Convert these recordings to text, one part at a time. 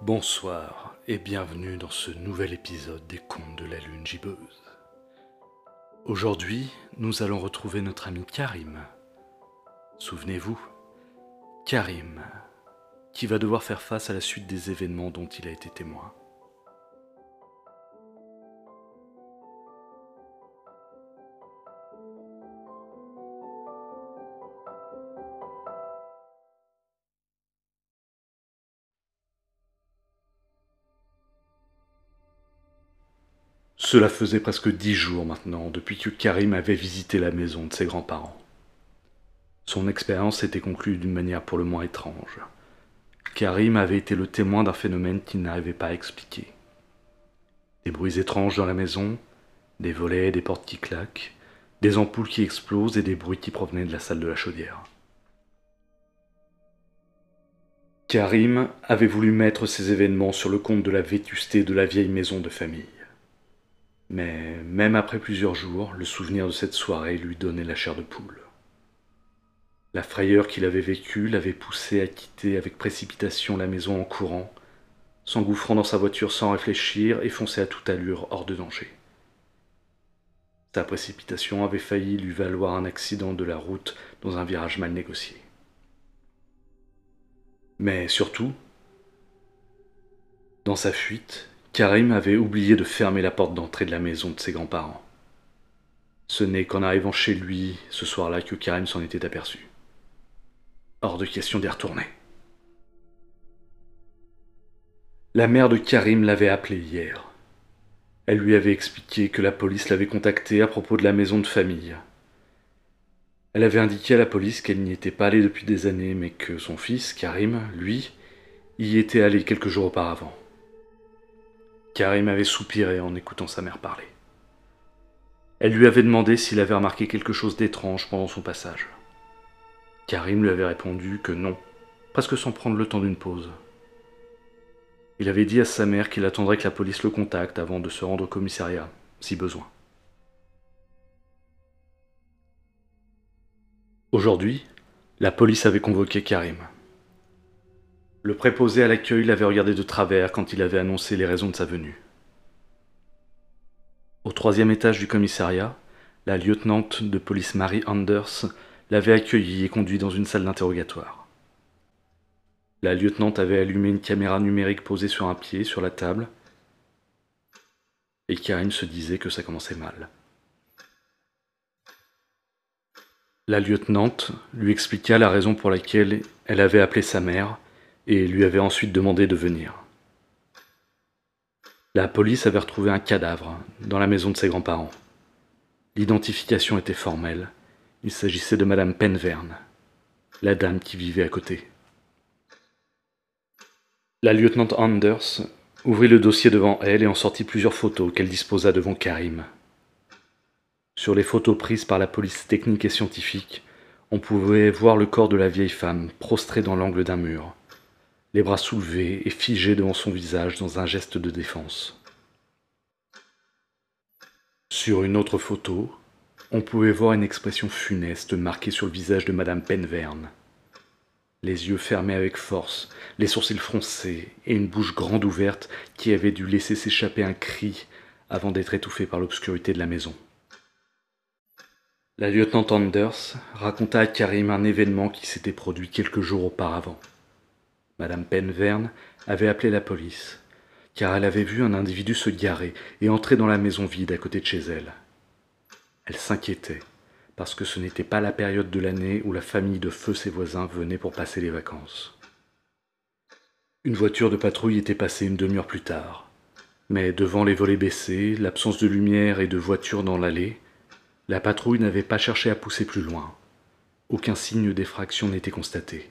Bonsoir et bienvenue dans ce nouvel épisode des Contes de la Lune gibbeuse. Aujourd'hui, nous allons retrouver notre ami Karim. Souvenez-vous, Karim, qui va devoir faire face à la suite des événements dont il a été témoin. Cela faisait presque dix jours maintenant depuis que Karim avait visité la maison de ses grands-parents. Son expérience s'était conclue d'une manière pour le moins étrange. Karim avait été le témoin d'un phénomène qu'il n'arrivait pas à expliquer. Des bruits étranges dans la maison, des volets et des portes qui claquent, des ampoules qui explosent et des bruits qui provenaient de la salle de la chaudière. Karim avait voulu mettre ces événements sur le compte de la vétusté de la vieille maison de famille. Mais même après plusieurs jours, le souvenir de cette soirée lui donnait la chair de poule. La frayeur qu'il avait vécue l'avait poussé à quitter avec précipitation la maison en courant, s'engouffrant dans sa voiture sans réfléchir et foncer à toute allure hors de danger. Sa précipitation avait failli lui valoir un accident de la route dans un virage mal négocié. Mais surtout, dans sa fuite, Karim avait oublié de fermer la porte d'entrée de la maison de ses grands-parents. Ce n'est qu'en arrivant chez lui ce soir-là que Karim s'en était aperçu. Hors de question d'y retourner. La mère de Karim l'avait appelé hier. Elle lui avait expliqué que la police l'avait contacté à propos de la maison de famille. Elle avait indiqué à la police qu'elle n'y était pas allée depuis des années, mais que son fils, Karim, lui, y était allé quelques jours auparavant. Karim avait soupiré en écoutant sa mère parler. Elle lui avait demandé s'il avait remarqué quelque chose d'étrange pendant son passage. Karim lui avait répondu que non, presque sans prendre le temps d'une pause. Il avait dit à sa mère qu'il attendrait que la police le contacte avant de se rendre au commissariat, si besoin. Aujourd'hui, la police avait convoqué Karim. Le préposé à l'accueil l'avait regardé de travers quand il avait annoncé les raisons de sa venue. Au troisième étage du commissariat, la lieutenante de police Mary Anders l'avait accueilli et conduit dans une salle d'interrogatoire. La lieutenante avait allumé une caméra numérique posée sur un pied sur la table, et Karim se disait que ça commençait mal. La lieutenante lui expliqua la raison pour laquelle elle avait appelé sa mère et lui avait ensuite demandé de venir. La police avait retrouvé un cadavre dans la maison de ses grands-parents. L'identification était formelle. Il s'agissait de Madame Penverne, la dame qui vivait à côté. La lieutenant Anders ouvrit le dossier devant elle et en sortit plusieurs photos qu'elle disposa devant Karim. Sur les photos prises par la police technique et scientifique, on pouvait voir le corps de la vieille femme prostrée dans l'angle d'un mur les bras soulevés et figés devant son visage dans un geste de défense. Sur une autre photo, on pouvait voir une expression funeste marquée sur le visage de Madame Penverne. Les yeux fermés avec force, les sourcils froncés et une bouche grande ouverte qui avait dû laisser s'échapper un cri avant d'être étouffée par l'obscurité de la maison. La lieutenant Anders raconta à Karim un événement qui s'était produit quelques jours auparavant. Madame Penverne avait appelé la police, car elle avait vu un individu se garer et entrer dans la maison vide à côté de chez elle. Elle s'inquiétait, parce que ce n'était pas la période de l'année où la famille de feu ses voisins venait pour passer les vacances. Une voiture de patrouille était passée une demi-heure plus tard, mais devant les volets baissés, l'absence de lumière et de voiture dans l'allée, la patrouille n'avait pas cherché à pousser plus loin. Aucun signe d'effraction n'était constaté.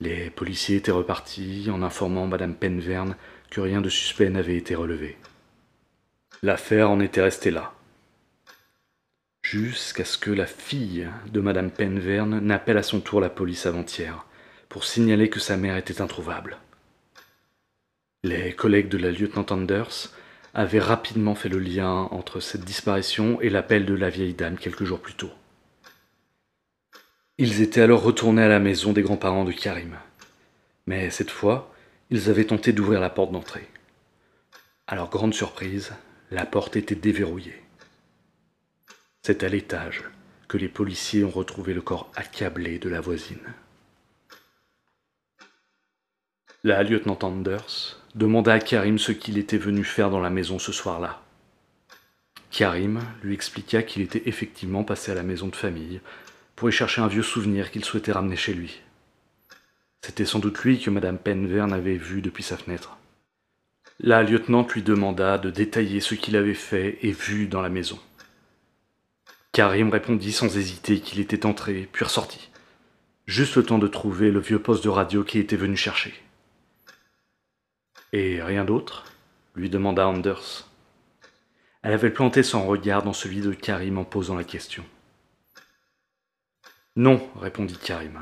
Les policiers étaient repartis en informant Madame Penverne que rien de suspect n'avait été relevé. L'affaire en était restée là. Jusqu'à ce que la fille de Madame Penverne n'appelle à son tour la police avant-hier pour signaler que sa mère était introuvable. Les collègues de la lieutenant Anders avaient rapidement fait le lien entre cette disparition et l'appel de la vieille dame quelques jours plus tôt. Ils étaient alors retournés à la maison des grands-parents de Karim. Mais cette fois, ils avaient tenté d'ouvrir la porte d'entrée. À leur grande surprise, la porte était déverrouillée. C'est à l'étage que les policiers ont retrouvé le corps accablé de la voisine. La lieutenant Anders demanda à Karim ce qu'il était venu faire dans la maison ce soir-là. Karim lui expliqua qu'il était effectivement passé à la maison de famille pour chercher un vieux souvenir qu'il souhaitait ramener chez lui. C'était sans doute lui que Madame Penverne avait vu depuis sa fenêtre. La lieutenante lui demanda de détailler ce qu'il avait fait et vu dans la maison. Karim répondit sans hésiter qu'il était entré, puis ressorti. Juste le temps de trouver le vieux poste de radio qui était venu chercher. Et rien d'autre? lui demanda Anders. Elle avait planté son regard dans celui de Karim en posant la question. Non, répondit Karim.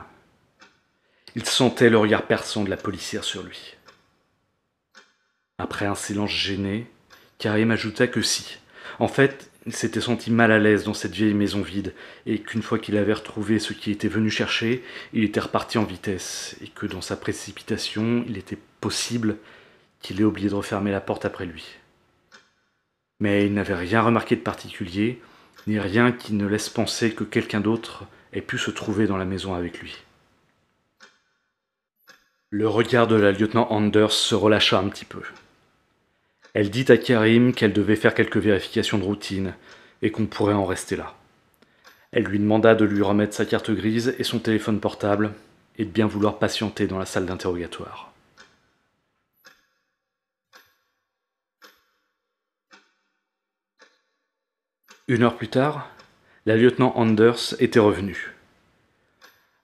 Il sentait le regard perçant de la policière sur lui. Après un silence gêné, Karim ajouta que si. En fait, il s'était senti mal à l'aise dans cette vieille maison vide, et qu'une fois qu'il avait retrouvé ce qui était venu chercher, il était reparti en vitesse, et que dans sa précipitation, il était possible qu'il ait oublié de refermer la porte après lui. Mais il n'avait rien remarqué de particulier, ni rien qui ne laisse penser que quelqu'un d'autre ait pu se trouver dans la maison avec lui. Le regard de la lieutenant Anders se relâcha un petit peu. Elle dit à Karim qu'elle devait faire quelques vérifications de routine et qu'on pourrait en rester là. Elle lui demanda de lui remettre sa carte grise et son téléphone portable et de bien vouloir patienter dans la salle d'interrogatoire. Une heure plus tard, la lieutenant Anders était revenue.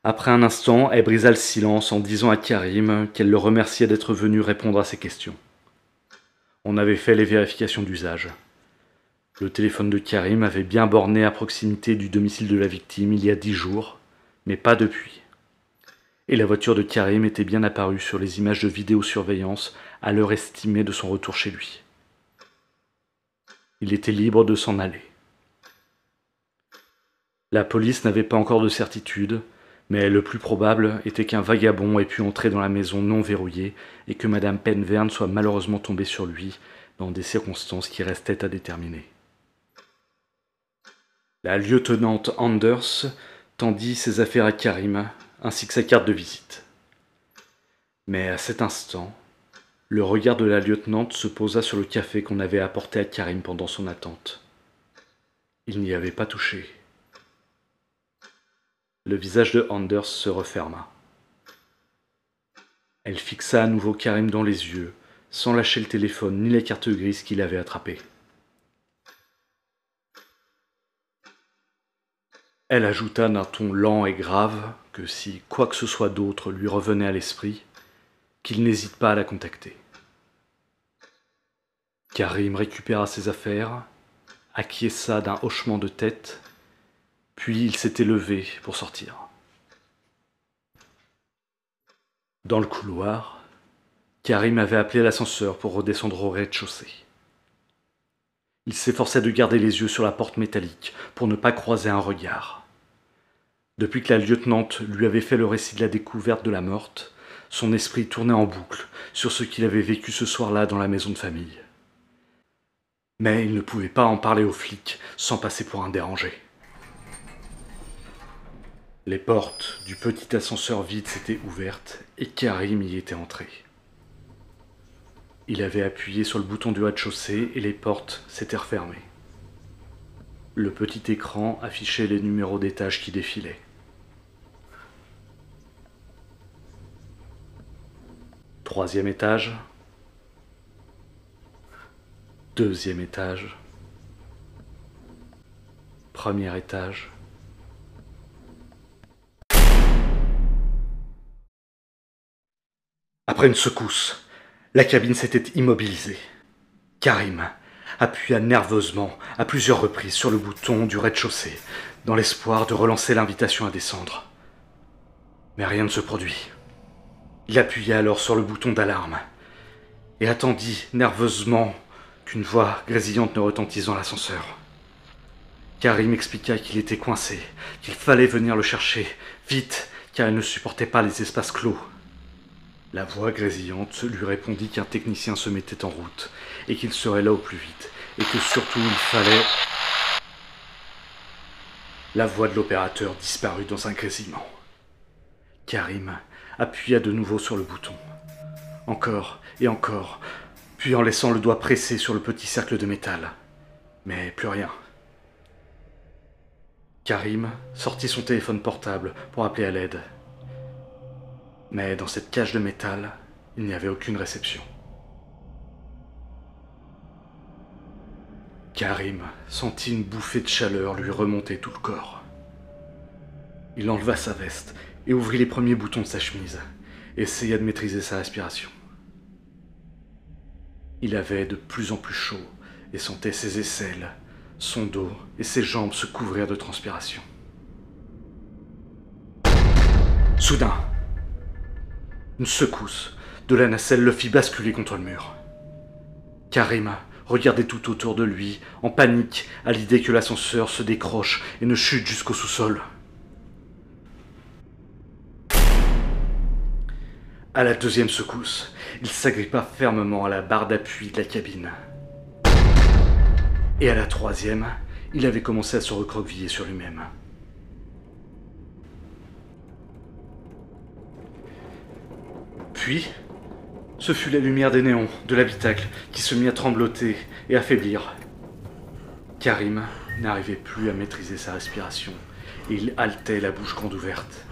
Après un instant, elle brisa le silence en disant à Karim qu'elle le remerciait d'être venu répondre à ses questions. On avait fait les vérifications d'usage. Le téléphone de Karim avait bien borné à proximité du domicile de la victime il y a dix jours, mais pas depuis. Et la voiture de Karim était bien apparue sur les images de vidéosurveillance à l'heure estimée de son retour chez lui. Il était libre de s'en aller. La police n'avait pas encore de certitude, mais le plus probable était qu'un vagabond ait pu entrer dans la maison non verrouillée et que Madame Penverne soit malheureusement tombée sur lui dans des circonstances qui restaient à déterminer. La lieutenante Anders tendit ses affaires à Karim, ainsi que sa carte de visite. Mais à cet instant, le regard de la lieutenante se posa sur le café qu'on avait apporté à Karim pendant son attente. Il n'y avait pas touché. Le visage de Anders se referma. Elle fixa à nouveau Karim dans les yeux, sans lâcher le téléphone ni la carte grise qu'il avait attrapée. Elle ajouta d'un ton lent et grave que si quoi que ce soit d'autre lui revenait à l'esprit, qu'il n'hésite pas à la contacter. Karim récupéra ses affaires, acquiesça d'un hochement de tête puis il s'était levé pour sortir. Dans le couloir, Karim avait appelé l'ascenseur pour redescendre au rez-de-chaussée. Il s'efforçait de garder les yeux sur la porte métallique pour ne pas croiser un regard. Depuis que la lieutenante lui avait fait le récit de la découverte de la morte, son esprit tournait en boucle sur ce qu'il avait vécu ce soir-là dans la maison de famille. Mais il ne pouvait pas en parler aux flics sans passer pour un dérangé. Les portes du petit ascenseur vide s'étaient ouvertes et Karim y était entré. Il avait appuyé sur le bouton du rez-de-chaussée et les portes s'étaient refermées. Le petit écran affichait les numéros d'étage qui défilaient. Troisième étage. Deuxième étage. Premier étage. Après une secousse, la cabine s'était immobilisée. Karim appuya nerveusement à plusieurs reprises sur le bouton du rez-de-chaussée, dans l'espoir de relancer l'invitation à descendre. Mais rien ne se produit. Il appuya alors sur le bouton d'alarme et attendit nerveusement qu'une voix grésillante ne retentisse dans l'ascenseur. Karim expliqua qu'il était coincé, qu'il fallait venir le chercher, vite, car il ne supportait pas les espaces clos. La voix grésillante lui répondit qu'un technicien se mettait en route, et qu'il serait là au plus vite, et que surtout il fallait... La voix de l'opérateur disparut dans un grésillement. Karim appuya de nouveau sur le bouton. Encore et encore, puis en laissant le doigt pressé sur le petit cercle de métal. Mais plus rien. Karim sortit son téléphone portable pour appeler à l'aide. Mais dans cette cage de métal, il n'y avait aucune réception. Karim sentit une bouffée de chaleur lui remonter tout le corps. Il enleva sa veste et ouvrit les premiers boutons de sa chemise, essaya de maîtriser sa respiration. Il avait de plus en plus chaud et sentait ses aisselles, son dos et ses jambes se couvrir de transpiration. Soudain, une secousse de la nacelle le fit basculer contre le mur. Karim regardait tout autour de lui, en panique à l'idée que l'ascenseur se décroche et ne chute jusqu'au sous-sol. À la deuxième secousse, il s'agrippa fermement à la barre d'appui de la cabine. Et à la troisième, il avait commencé à se recroqueviller sur lui-même. Puis, ce fut la lumière des néons de l'habitacle qui se mit à trembloter et à faiblir. Karim n'arrivait plus à maîtriser sa respiration et il haletait la bouche grande ouverte.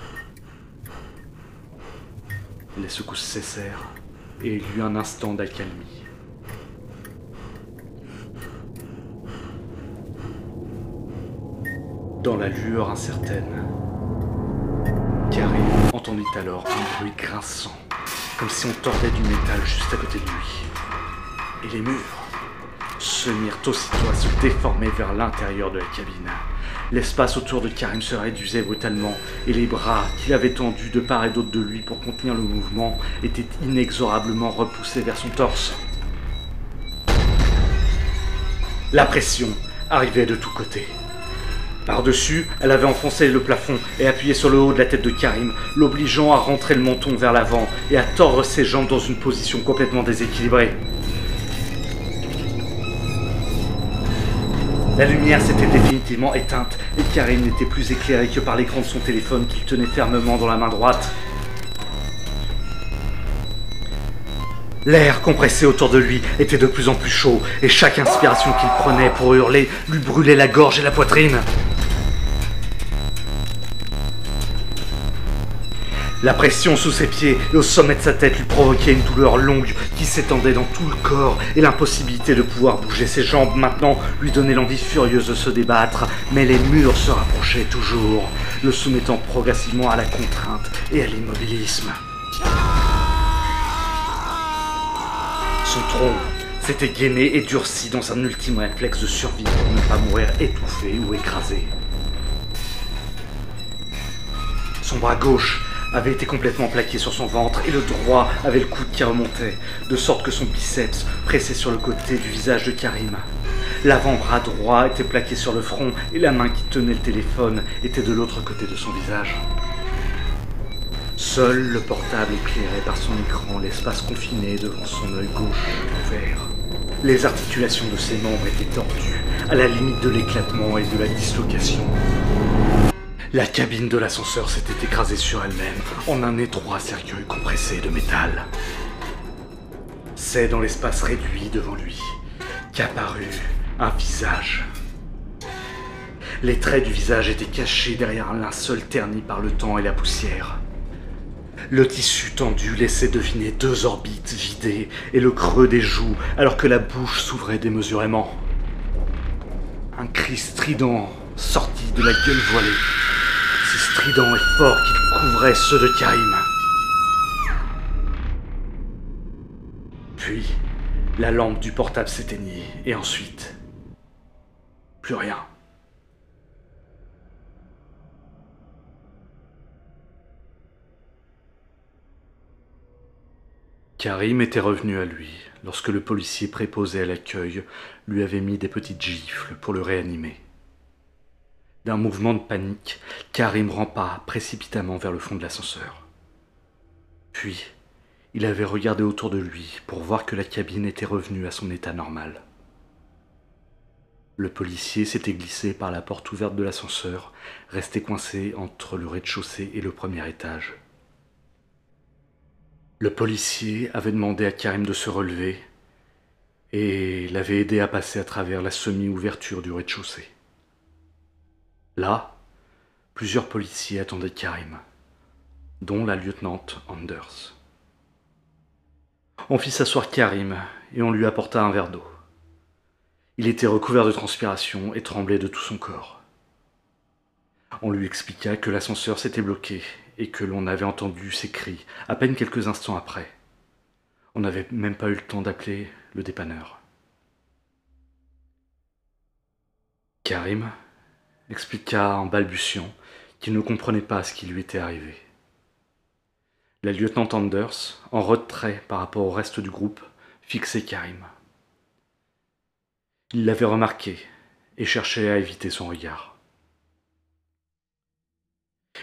Les secousses cessèrent et il eut un instant d'accalmie. Dans la lueur incertaine, Karim entendit alors un bruit grinçant, comme si on tordait du métal juste à côté de lui. Et les murs se mirent aussitôt à se déformer vers l'intérieur de la cabine. L'espace autour de Karim se réduisait brutalement et les bras qu'il avait tendus de part et d'autre de lui pour contenir le mouvement étaient inexorablement repoussés vers son torse. La pression arrivait de tous côtés. Par-dessus, elle avait enfoncé le plafond et appuyé sur le haut de la tête de Karim, l'obligeant à rentrer le menton vers l'avant et à tordre ses jambes dans une position complètement déséquilibrée. La lumière s'était définitivement éteinte et Karim n'était plus éclairé que par l'écran de son téléphone qu'il tenait fermement dans la main droite. L'air compressé autour de lui était de plus en plus chaud et chaque inspiration qu'il prenait pour hurler lui brûlait la gorge et la poitrine. La pression sous ses pieds et au sommet de sa tête lui provoquait une douleur longue qui s'étendait dans tout le corps et l'impossibilité de pouvoir bouger ses jambes maintenant lui donnait l'envie furieuse de se débattre, mais les murs se rapprochaient toujours, le soumettant progressivement à la contrainte et à l'immobilisme. Son tronc s'était gainé et durci dans un ultime réflexe de survie pour ne pas mourir étouffé ou écrasé. Son bras gauche avait été complètement plaqué sur son ventre et le droit avait le coude qui remontait, de sorte que son biceps pressait sur le côté du visage de Karim. L'avant-bras droit était plaqué sur le front et la main qui tenait le téléphone était de l'autre côté de son visage. Seul le portable éclairait par son écran l'espace confiné devant son œil gauche ouvert. Les articulations de ses membres étaient tordues, à la limite de l'éclatement et de la dislocation. La cabine de l'ascenseur s'était écrasée sur elle-même en un étroit cercueil compressé de métal. C'est dans l'espace réduit devant lui qu'apparut un visage. Les traits du visage étaient cachés derrière un linceul terni par le temps et la poussière. Le tissu tendu laissait deviner deux orbites vidées et le creux des joues alors que la bouche s'ouvrait démesurément. Un cri strident sortit de la gueule voilée si strident et fort qu'il couvrait ceux de Karim. Puis, la lampe du portable s'éteignit, et ensuite, plus rien. Karim était revenu à lui lorsque le policier préposé à l'accueil lui avait mis des petites gifles pour le réanimer. D'un mouvement de panique, Karim rampa précipitamment vers le fond de l'ascenseur. Puis, il avait regardé autour de lui pour voir que la cabine était revenue à son état normal. Le policier s'était glissé par la porte ouverte de l'ascenseur, resté coincé entre le rez-de-chaussée et le premier étage. Le policier avait demandé à Karim de se relever et l'avait aidé à passer à travers la semi-ouverture du rez-de-chaussée. Là, plusieurs policiers attendaient Karim, dont la lieutenante Anders. On fit s'asseoir Karim et on lui apporta un verre d'eau. Il était recouvert de transpiration et tremblait de tout son corps. On lui expliqua que l'ascenseur s'était bloqué et que l'on avait entendu ses cris à peine quelques instants après. On n'avait même pas eu le temps d'appeler le dépanneur. Karim expliqua en balbutiant qu'il ne comprenait pas ce qui lui était arrivé. La lieutenant Anders, en retrait par rapport au reste du groupe, fixait Karim. Il l'avait remarqué et cherchait à éviter son regard.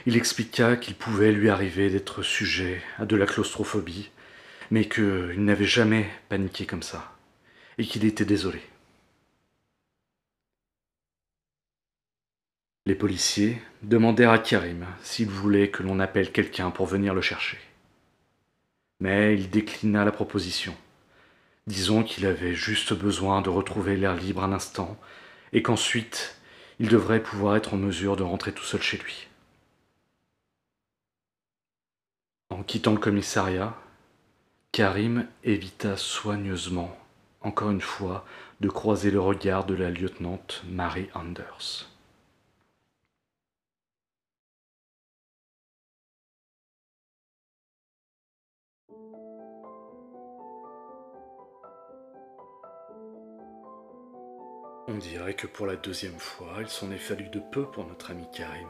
Il expliqua qu'il pouvait lui arriver d'être sujet à de la claustrophobie, mais qu'il n'avait jamais paniqué comme ça, et qu'il était désolé. Les policiers demandèrent à Karim s'il voulait que l'on appelle quelqu'un pour venir le chercher. Mais il déclina la proposition. Disons qu'il avait juste besoin de retrouver l'air libre un instant, et qu'ensuite il devrait pouvoir être en mesure de rentrer tout seul chez lui. En quittant le commissariat, Karim évita soigneusement, encore une fois, de croiser le regard de la lieutenante Mary Anders. On dirait que pour la deuxième fois, il s'en est fallu de peu pour notre ami Karim.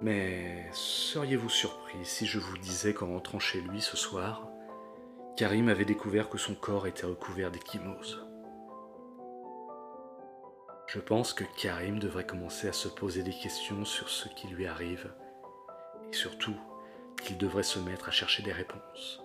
Mais seriez-vous surpris si je vous disais qu'en rentrant chez lui ce soir, Karim avait découvert que son corps était recouvert d'échymose Je pense que Karim devrait commencer à se poser des questions sur ce qui lui arrive et surtout qu'il devrait se mettre à chercher des réponses.